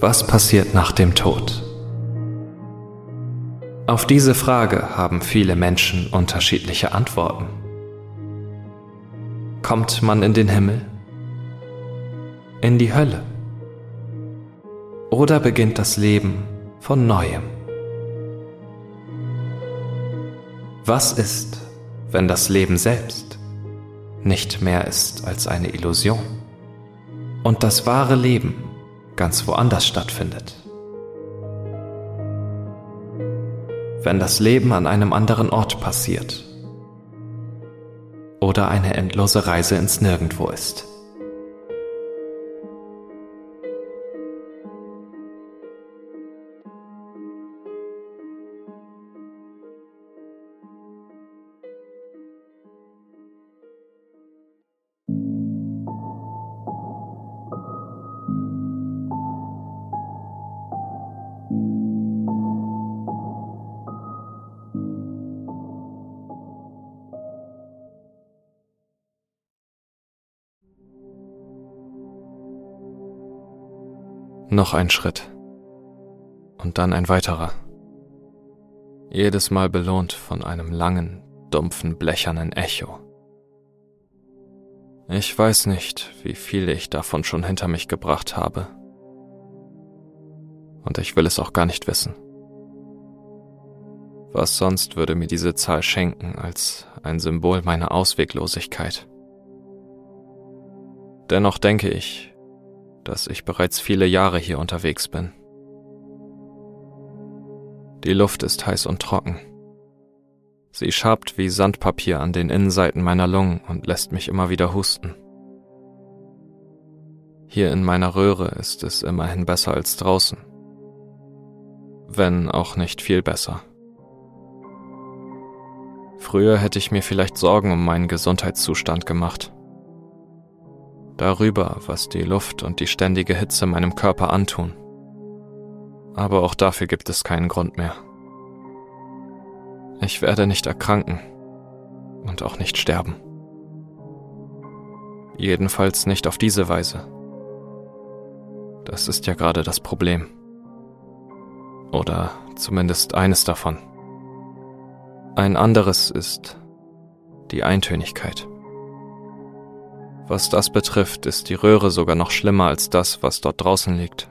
Was passiert nach dem Tod? Auf diese Frage haben viele Menschen unterschiedliche Antworten. Kommt man in den Himmel? In die Hölle? Oder beginnt das Leben von neuem? Was ist, wenn das Leben selbst nicht mehr ist als eine Illusion und das wahre Leben ganz woanders stattfindet? Wenn das Leben an einem anderen Ort passiert oder eine endlose Reise ins Nirgendwo ist. Noch ein Schritt. Und dann ein weiterer. Jedes Mal belohnt von einem langen, dumpfen, blechernen Echo. Ich weiß nicht, wie viel ich davon schon hinter mich gebracht habe. Und ich will es auch gar nicht wissen. Was sonst würde mir diese Zahl schenken als ein Symbol meiner Ausweglosigkeit? Dennoch denke ich, dass ich bereits viele Jahre hier unterwegs bin. Die Luft ist heiß und trocken. Sie schabt wie Sandpapier an den Innenseiten meiner Lungen und lässt mich immer wieder husten. Hier in meiner Röhre ist es immerhin besser als draußen. Wenn auch nicht viel besser. Früher hätte ich mir vielleicht Sorgen um meinen Gesundheitszustand gemacht darüber, was die Luft und die ständige Hitze meinem Körper antun. Aber auch dafür gibt es keinen Grund mehr. Ich werde nicht erkranken und auch nicht sterben. Jedenfalls nicht auf diese Weise. Das ist ja gerade das Problem. Oder zumindest eines davon. Ein anderes ist die Eintönigkeit. Was das betrifft, ist die Röhre sogar noch schlimmer als das, was dort draußen liegt.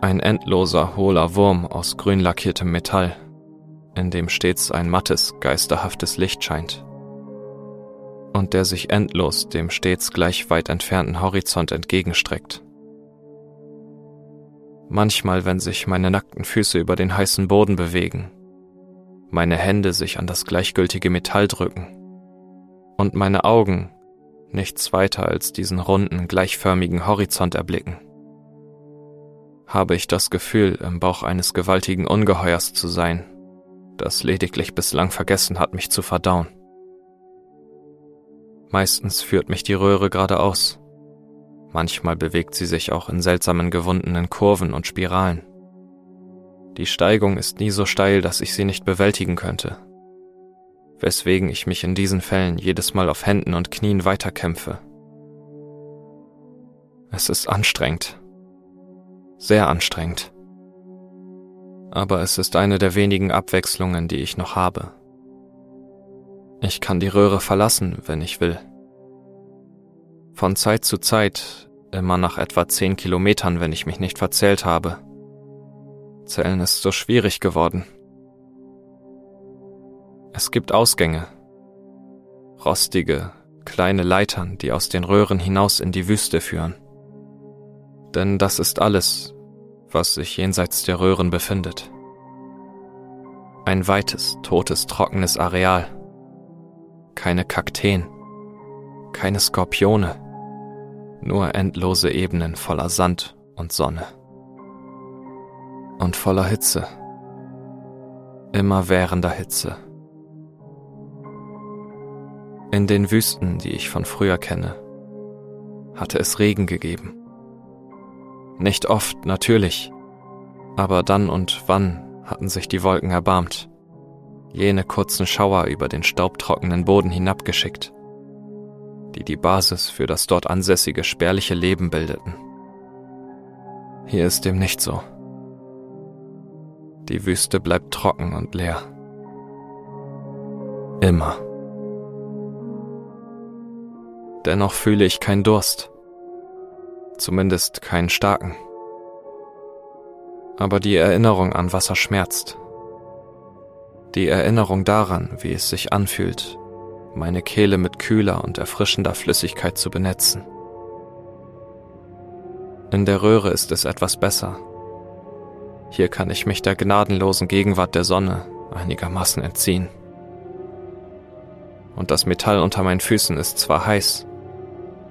Ein endloser, hohler Wurm aus grün lackiertem Metall, in dem stets ein mattes, geisterhaftes Licht scheint und der sich endlos dem stets gleich weit entfernten Horizont entgegenstreckt. Manchmal, wenn sich meine nackten Füße über den heißen Boden bewegen, meine Hände sich an das gleichgültige Metall drücken, und meine Augen nichts weiter als diesen runden, gleichförmigen Horizont erblicken. Habe ich das Gefühl, im Bauch eines gewaltigen Ungeheuers zu sein, das lediglich bislang vergessen hat, mich zu verdauen. Meistens führt mich die Röhre geradeaus. Manchmal bewegt sie sich auch in seltsamen gewundenen Kurven und Spiralen. Die Steigung ist nie so steil, dass ich sie nicht bewältigen könnte, weswegen ich mich in diesen Fällen jedes Mal auf Händen und Knien weiterkämpfe. Es ist anstrengend. Sehr anstrengend. Aber es ist eine der wenigen Abwechslungen, die ich noch habe. Ich kann die Röhre verlassen, wenn ich will. Von Zeit zu Zeit, immer nach etwa zehn Kilometern, wenn ich mich nicht verzählt habe. Zählen ist so schwierig geworden. Es gibt Ausgänge. Rostige, kleine Leitern, die aus den Röhren hinaus in die Wüste führen. Denn das ist alles, was sich jenseits der Röhren befindet. Ein weites, totes, trockenes Areal. Keine Kakteen, keine Skorpione, nur endlose Ebenen voller Sand und Sonne. Und voller Hitze. Immerwährender Hitze. In den Wüsten, die ich von früher kenne, hatte es Regen gegeben. Nicht oft, natürlich, aber dann und wann hatten sich die Wolken erbarmt, jene kurzen Schauer über den staubtrockenen Boden hinabgeschickt, die die Basis für das dort ansässige spärliche Leben bildeten. Hier ist dem nicht so. Die Wüste bleibt trocken und leer. Immer. Dennoch fühle ich keinen Durst. Zumindest keinen starken. Aber die Erinnerung an Wasser schmerzt. Die Erinnerung daran, wie es sich anfühlt, meine Kehle mit kühler und erfrischender Flüssigkeit zu benetzen. In der Röhre ist es etwas besser. Hier kann ich mich der gnadenlosen Gegenwart der Sonne einigermaßen entziehen. Und das Metall unter meinen Füßen ist zwar heiß,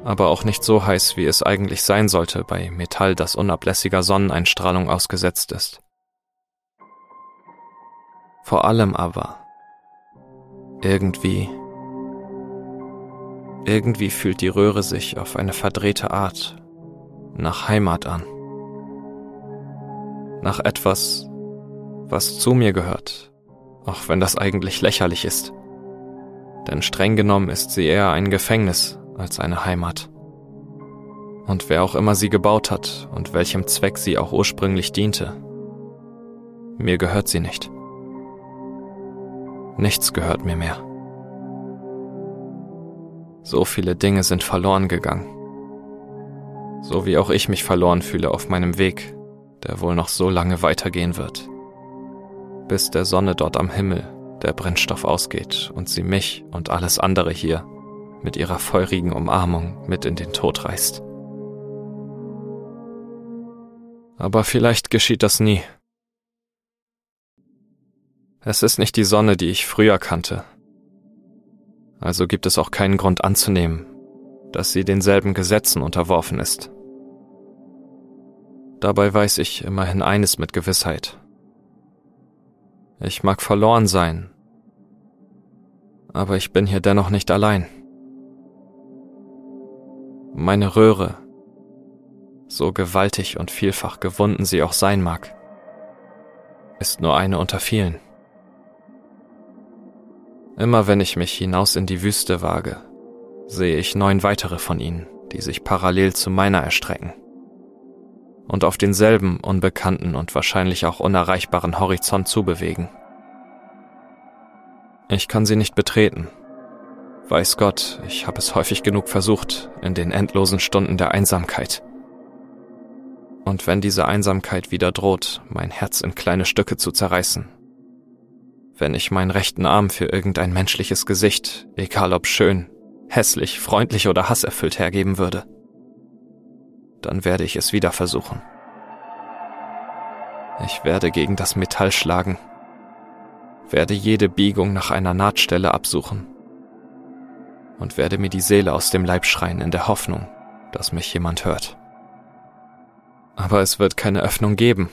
aber auch nicht so heiß, wie es eigentlich sein sollte bei Metall, das unablässiger Sonneneinstrahlung ausgesetzt ist. Vor allem aber, irgendwie, irgendwie fühlt die Röhre sich auf eine verdrehte Art nach Heimat an. Nach etwas, was zu mir gehört, auch wenn das eigentlich lächerlich ist. Denn streng genommen ist sie eher ein Gefängnis als eine Heimat. Und wer auch immer sie gebaut hat und welchem Zweck sie auch ursprünglich diente, mir gehört sie nicht. Nichts gehört mir mehr. So viele Dinge sind verloren gegangen so wie auch ich mich verloren fühle auf meinem Weg, der wohl noch so lange weitergehen wird, bis der Sonne dort am Himmel der Brennstoff ausgeht und sie mich und alles andere hier mit ihrer feurigen Umarmung mit in den Tod reißt. Aber vielleicht geschieht das nie. Es ist nicht die Sonne, die ich früher kannte. Also gibt es auch keinen Grund anzunehmen, dass sie denselben Gesetzen unterworfen ist. Dabei weiß ich immerhin eines mit Gewissheit. Ich mag verloren sein, aber ich bin hier dennoch nicht allein. Meine Röhre, so gewaltig und vielfach gewunden sie auch sein mag, ist nur eine unter vielen. Immer wenn ich mich hinaus in die Wüste wage, sehe ich neun weitere von ihnen, die sich parallel zu meiner erstrecken und auf denselben unbekannten und wahrscheinlich auch unerreichbaren Horizont zubewegen. Ich kann sie nicht betreten. Weiß Gott, ich habe es häufig genug versucht in den endlosen Stunden der Einsamkeit. Und wenn diese Einsamkeit wieder droht, mein Herz in kleine Stücke zu zerreißen, wenn ich meinen rechten Arm für irgendein menschliches Gesicht, egal ob schön hässlich, freundlich oder hasserfüllt hergeben würde. Dann werde ich es wieder versuchen. Ich werde gegen das Metall schlagen, werde jede Biegung nach einer Nahtstelle absuchen und werde mir die Seele aus dem Leib schreien in der Hoffnung, dass mich jemand hört. Aber es wird keine Öffnung geben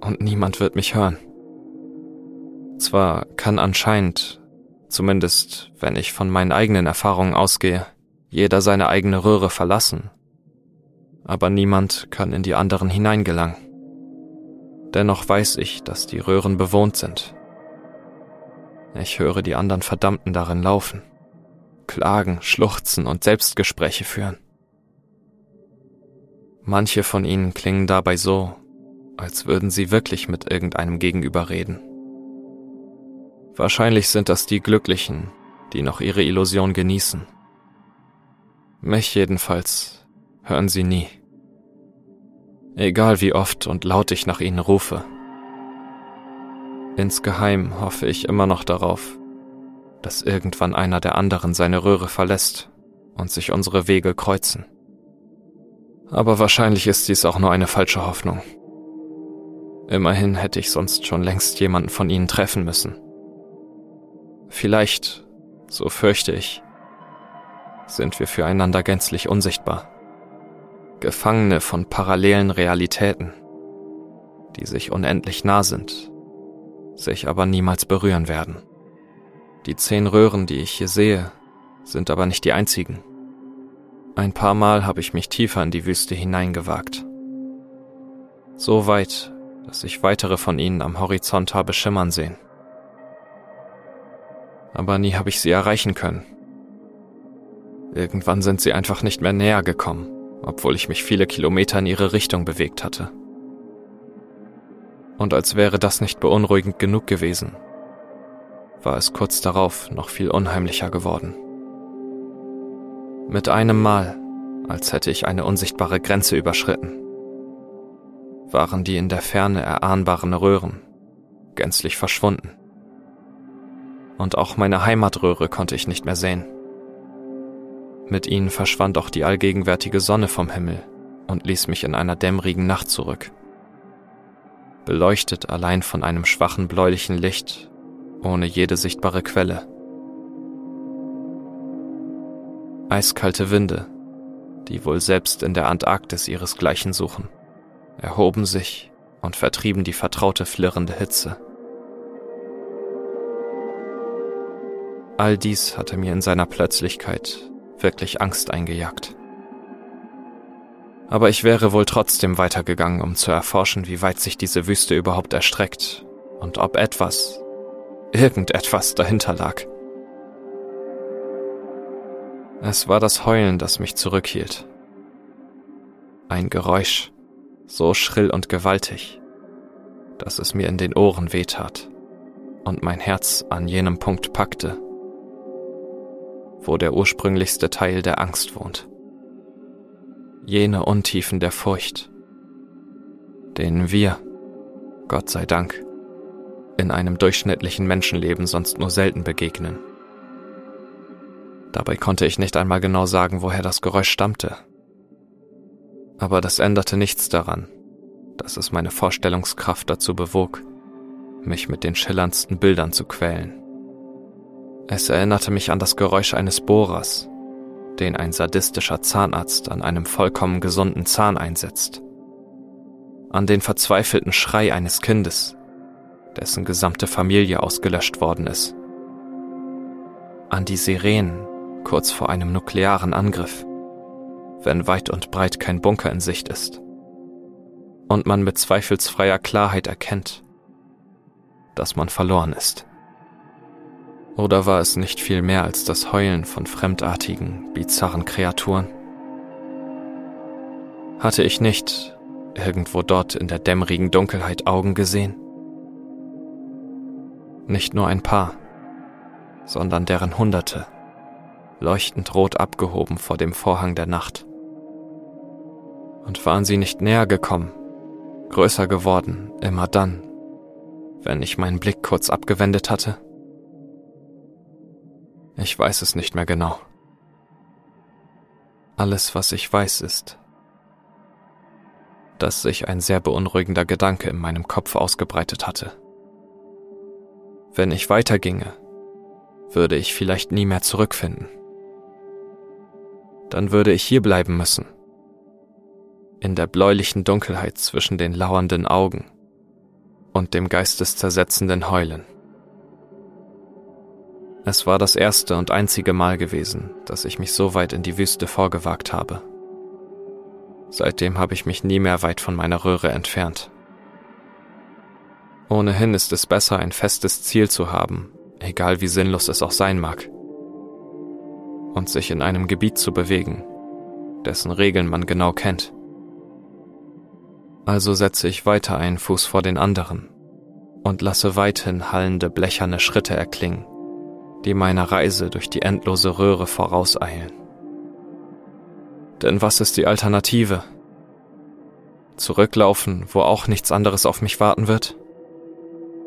und niemand wird mich hören. Zwar kann anscheinend zumindest wenn ich von meinen eigenen Erfahrungen ausgehe, jeder seine eigene Röhre verlassen. Aber niemand kann in die anderen hineingelangen. Dennoch weiß ich, dass die Röhren bewohnt sind. Ich höre die anderen Verdammten darin laufen, klagen, schluchzen und Selbstgespräche führen. Manche von ihnen klingen dabei so, als würden sie wirklich mit irgendeinem Gegenüber reden. Wahrscheinlich sind das die Glücklichen, die noch ihre Illusion genießen. Mich jedenfalls hören sie nie. Egal wie oft und laut ich nach ihnen rufe. Insgeheim hoffe ich immer noch darauf, dass irgendwann einer der anderen seine Röhre verlässt und sich unsere Wege kreuzen. Aber wahrscheinlich ist dies auch nur eine falsche Hoffnung. Immerhin hätte ich sonst schon längst jemanden von ihnen treffen müssen. Vielleicht, so fürchte ich, sind wir füreinander gänzlich unsichtbar. Gefangene von parallelen Realitäten, die sich unendlich nah sind, sich aber niemals berühren werden. Die zehn Röhren, die ich hier sehe, sind aber nicht die einzigen. Ein paar Mal habe ich mich tiefer in die Wüste hineingewagt. So weit, dass ich weitere von ihnen am Horizont habe schimmern sehen aber nie habe ich sie erreichen können. Irgendwann sind sie einfach nicht mehr näher gekommen obwohl ich mich viele Kilometer in ihre Richtung bewegt hatte. Und als wäre das nicht beunruhigend genug gewesen, war es kurz darauf noch viel unheimlicher geworden. Mit einem Mal, als hätte ich eine unsichtbare Grenze überschritten, waren die in der Ferne erahnbaren Röhren gänzlich verschwunden. Und auch meine Heimatröhre konnte ich nicht mehr sehen. Mit ihnen verschwand auch die allgegenwärtige Sonne vom Himmel und ließ mich in einer dämmerigen Nacht zurück. Beleuchtet allein von einem schwachen bläulichen Licht, ohne jede sichtbare Quelle. Eiskalte Winde, die wohl selbst in der Antarktis ihresgleichen suchen, erhoben sich und vertrieben die vertraute flirrende Hitze. All dies hatte mir in seiner Plötzlichkeit wirklich Angst eingejagt. Aber ich wäre wohl trotzdem weitergegangen, um zu erforschen, wie weit sich diese Wüste überhaupt erstreckt und ob etwas, irgendetwas dahinter lag. Es war das Heulen, das mich zurückhielt. Ein Geräusch, so schrill und gewaltig, dass es mir in den Ohren wehtat und mein Herz an jenem Punkt packte, wo der ursprünglichste Teil der Angst wohnt. Jene Untiefen der Furcht, denen wir, Gott sei Dank, in einem durchschnittlichen Menschenleben sonst nur selten begegnen. Dabei konnte ich nicht einmal genau sagen, woher das Geräusch stammte. Aber das änderte nichts daran, dass es meine Vorstellungskraft dazu bewog, mich mit den schillerndsten Bildern zu quälen. Es erinnerte mich an das Geräusch eines Bohrers, den ein sadistischer Zahnarzt an einem vollkommen gesunden Zahn einsetzt. An den verzweifelten Schrei eines Kindes, dessen gesamte Familie ausgelöscht worden ist. An die Sirenen kurz vor einem nuklearen Angriff, wenn weit und breit kein Bunker in Sicht ist. Und man mit zweifelsfreier Klarheit erkennt, dass man verloren ist. Oder war es nicht viel mehr als das Heulen von fremdartigen, bizarren Kreaturen? Hatte ich nicht irgendwo dort in der dämmerigen Dunkelheit Augen gesehen? Nicht nur ein paar, sondern deren Hunderte, leuchtend rot abgehoben vor dem Vorhang der Nacht. Und waren sie nicht näher gekommen, größer geworden, immer dann, wenn ich meinen Blick kurz abgewendet hatte? Ich weiß es nicht mehr genau. Alles, was ich weiß, ist, dass sich ein sehr beunruhigender Gedanke in meinem Kopf ausgebreitet hatte. Wenn ich weiterginge, würde ich vielleicht nie mehr zurückfinden. Dann würde ich hier bleiben müssen, in der bläulichen Dunkelheit zwischen den lauernden Augen und dem geisteszersetzenden Heulen. Es war das erste und einzige Mal gewesen, dass ich mich so weit in die Wüste vorgewagt habe. Seitdem habe ich mich nie mehr weit von meiner Röhre entfernt. Ohnehin ist es besser, ein festes Ziel zu haben, egal wie sinnlos es auch sein mag, und sich in einem Gebiet zu bewegen, dessen Regeln man genau kennt. Also setze ich weiter einen Fuß vor den anderen und lasse weithin hallende blecherne Schritte erklingen die meiner Reise durch die endlose Röhre vorauseilen. Denn was ist die Alternative? Zurücklaufen, wo auch nichts anderes auf mich warten wird?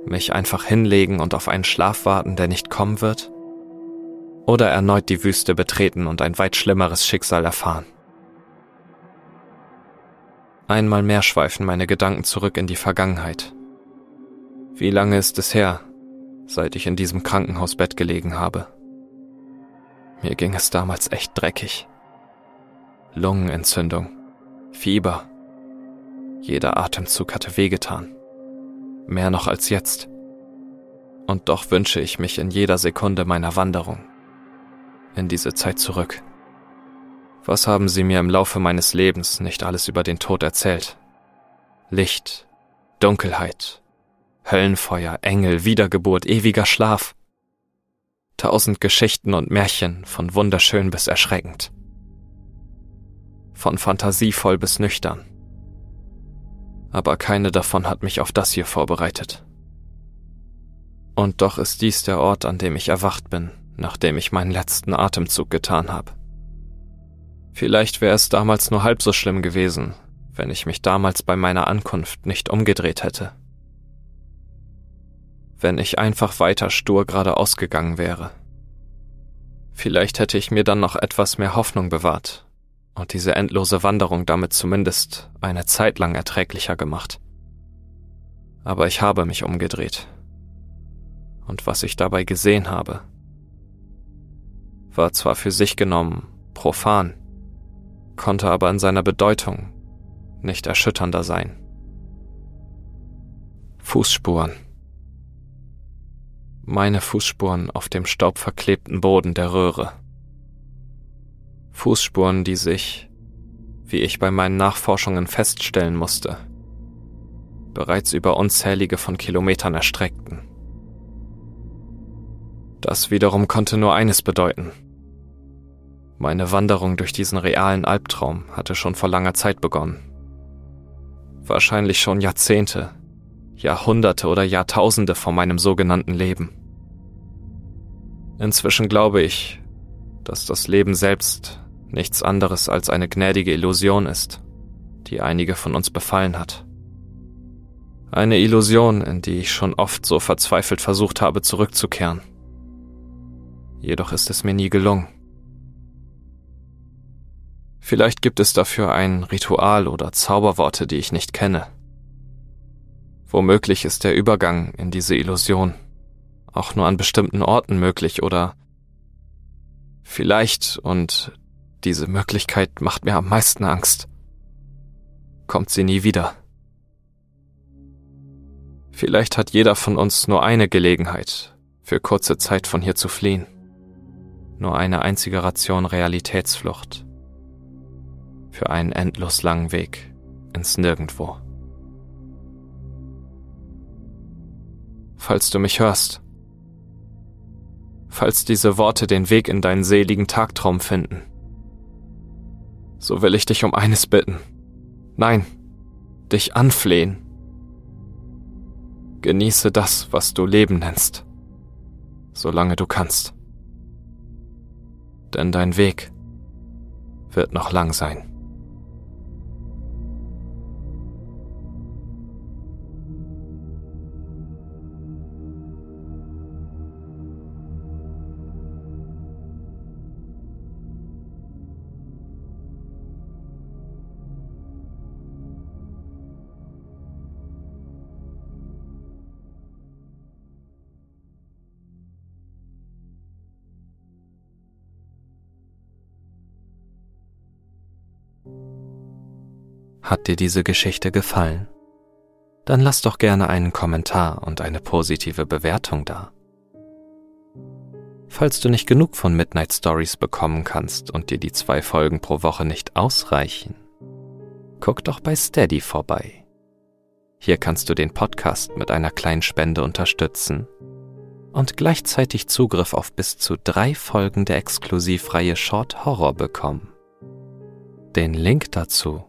Mich einfach hinlegen und auf einen Schlaf warten, der nicht kommen wird? Oder erneut die Wüste betreten und ein weit schlimmeres Schicksal erfahren? Einmal mehr schweifen meine Gedanken zurück in die Vergangenheit. Wie lange ist es her, seit ich in diesem Krankenhausbett gelegen habe. Mir ging es damals echt dreckig. Lungenentzündung, Fieber. Jeder Atemzug hatte wehgetan. Mehr noch als jetzt. Und doch wünsche ich mich in jeder Sekunde meiner Wanderung in diese Zeit zurück. Was haben Sie mir im Laufe meines Lebens nicht alles über den Tod erzählt? Licht, Dunkelheit, Höllenfeuer, Engel, Wiedergeburt, ewiger Schlaf. Tausend Geschichten und Märchen, von wunderschön bis erschreckend. von fantasievoll bis nüchtern. Aber keine davon hat mich auf das hier vorbereitet. Und doch ist dies der Ort, an dem ich erwacht bin, nachdem ich meinen letzten Atemzug getan habe. Vielleicht wäre es damals nur halb so schlimm gewesen, wenn ich mich damals bei meiner Ankunft nicht umgedreht hätte. Wenn ich einfach weiter stur geradeaus gegangen wäre. Vielleicht hätte ich mir dann noch etwas mehr Hoffnung bewahrt und diese endlose Wanderung damit zumindest eine Zeit lang erträglicher gemacht. Aber ich habe mich umgedreht. Und was ich dabei gesehen habe, war zwar für sich genommen profan, konnte aber in seiner Bedeutung nicht erschütternder sein. Fußspuren. Meine Fußspuren auf dem staubverklebten Boden der Röhre. Fußspuren, die sich, wie ich bei meinen Nachforschungen feststellen musste, bereits über unzählige von Kilometern erstreckten. Das wiederum konnte nur eines bedeuten. Meine Wanderung durch diesen realen Albtraum hatte schon vor langer Zeit begonnen. Wahrscheinlich schon Jahrzehnte, Jahrhunderte oder Jahrtausende vor meinem sogenannten Leben. Inzwischen glaube ich, dass das Leben selbst nichts anderes als eine gnädige Illusion ist, die einige von uns befallen hat. Eine Illusion, in die ich schon oft so verzweifelt versucht habe zurückzukehren. Jedoch ist es mir nie gelungen. Vielleicht gibt es dafür ein Ritual oder Zauberworte, die ich nicht kenne. Womöglich ist der Übergang in diese Illusion auch nur an bestimmten Orten möglich oder vielleicht, und diese Möglichkeit macht mir am meisten Angst, kommt sie nie wieder. Vielleicht hat jeder von uns nur eine Gelegenheit, für kurze Zeit von hier zu fliehen. Nur eine einzige Ration Realitätsflucht für einen endlos langen Weg ins Nirgendwo. Falls du mich hörst, falls diese Worte den Weg in deinen seligen Tagtraum finden, so will ich dich um eines bitten. Nein, dich anflehen. Genieße das, was du Leben nennst, solange du kannst. Denn dein Weg wird noch lang sein. Hat dir diese Geschichte gefallen? Dann lass doch gerne einen Kommentar und eine positive Bewertung da. Falls du nicht genug von Midnight Stories bekommen kannst und dir die zwei Folgen pro Woche nicht ausreichen, guck doch bei Steady vorbei. Hier kannst du den Podcast mit einer kleinen Spende unterstützen und gleichzeitig Zugriff auf bis zu drei Folgen der Exklusivreihe Short Horror bekommen. Den Link dazu